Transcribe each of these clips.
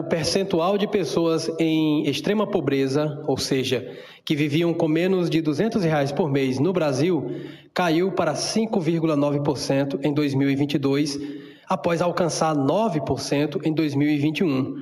O percentual de pessoas em extrema pobreza, ou seja, que viviam com menos de 200 reais por mês no Brasil, caiu para 5,9% em 2022, após alcançar 9% em 2021.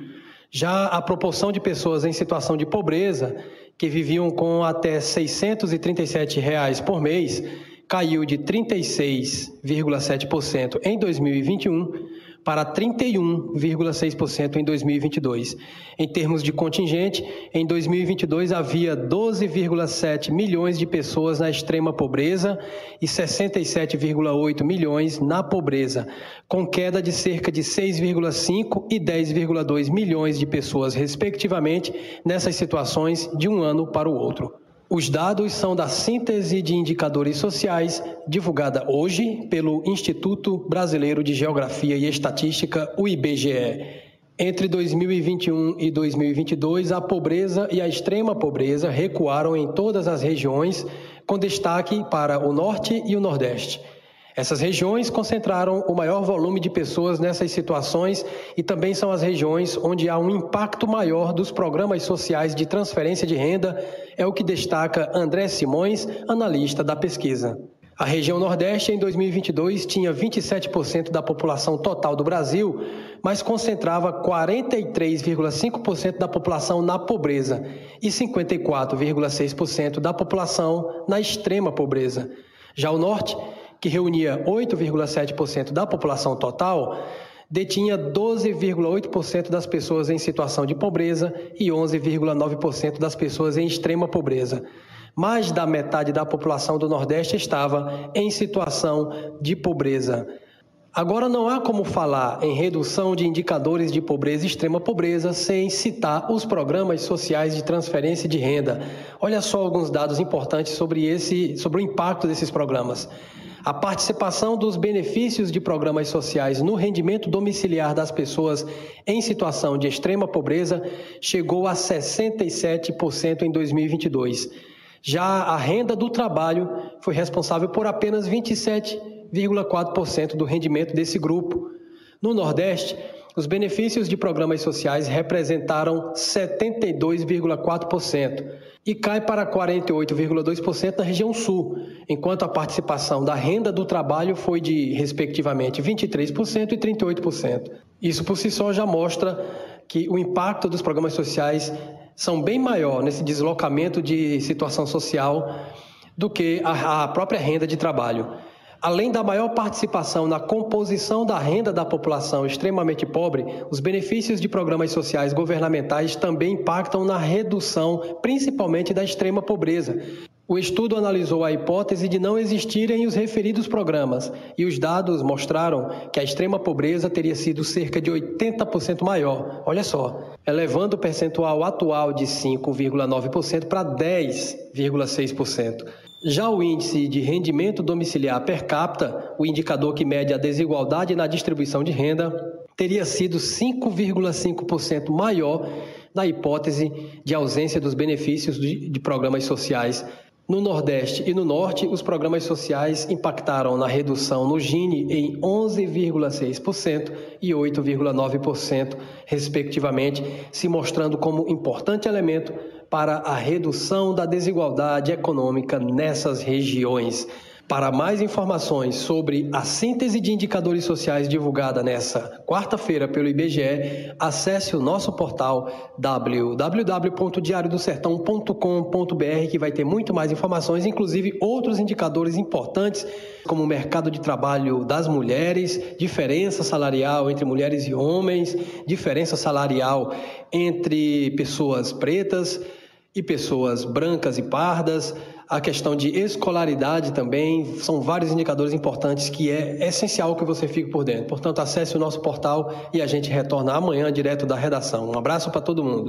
Já a proporção de pessoas em situação de pobreza, que viviam com até 637 reais por mês, caiu de 36,7% em 2021 para 31,6% em 2022. Em termos de contingente, em 2022 havia 12,7 milhões de pessoas na extrema pobreza e 67,8 milhões na pobreza, com queda de cerca de 6,5 e 10,2 milhões de pessoas, respectivamente, nessas situações de um ano para o outro. Os dados são da síntese de indicadores sociais, divulgada hoje pelo Instituto Brasileiro de Geografia e Estatística, o IBGE. Entre 2021 e 2022, a pobreza e a extrema pobreza recuaram em todas as regiões, com destaque para o Norte e o Nordeste. Essas regiões concentraram o maior volume de pessoas nessas situações e também são as regiões onde há um impacto maior dos programas sociais de transferência de renda, é o que destaca André Simões, analista da pesquisa. A região Nordeste, em 2022, tinha 27% da população total do Brasil, mas concentrava 43,5% da população na pobreza e 54,6% da população na extrema pobreza. Já o Norte que reunia 8,7% da população total, detinha 12,8% das pessoas em situação de pobreza e 11,9% das pessoas em extrema pobreza. Mais da metade da população do Nordeste estava em situação de pobreza. Agora, não há como falar em redução de indicadores de pobreza e extrema pobreza sem citar os programas sociais de transferência de renda. Olha só alguns dados importantes sobre, esse, sobre o impacto desses programas. A participação dos benefícios de programas sociais no rendimento domiciliar das pessoas em situação de extrema pobreza chegou a 67% em 2022. Já a renda do trabalho foi responsável por apenas 27,4% do rendimento desse grupo. No Nordeste, os benefícios de programas sociais representaram 72,4% e cai para 48,2% na região sul, enquanto a participação da renda do trabalho foi de, respectivamente, 23% e 38%. Isso por si só já mostra que o impacto dos programas sociais são bem maior nesse deslocamento de situação social do que a, a própria renda de trabalho. Além da maior participação na composição da renda da população extremamente pobre, os benefícios de programas sociais governamentais também impactam na redução, principalmente da extrema pobreza. O estudo analisou a hipótese de não existirem os referidos programas e os dados mostraram que a extrema pobreza teria sido cerca de 80% maior. Olha só, elevando o percentual atual de 5,9% para 10,6%. Já o índice de rendimento domiciliar per capita, o indicador que mede a desigualdade na distribuição de renda, teria sido 5,5% maior na hipótese de ausência dos benefícios de, programas sociais. No Nordeste e no Norte, os programas sociais impactaram na redução no Gini em 11,6% e 8,9%, respectivamente, se mostrando como importante elemento para a redução da desigualdade econômica nessas regiões. Para mais informações sobre a síntese de indicadores sociais divulgada nessa quarta-feira pelo IBGE, acesse o nosso portal www.diariodosertão.com.br que vai ter muito mais informações, inclusive outros indicadores importantes como o mercado de trabalho das mulheres, diferença salarial entre mulheres e homens, diferença salarial entre pessoas pretas, e pessoas brancas e pardas, a questão de escolaridade também, são vários indicadores importantes que é essencial que você fique por dentro. Portanto, acesse o nosso portal e a gente retorna amanhã direto da redação. Um abraço para todo mundo.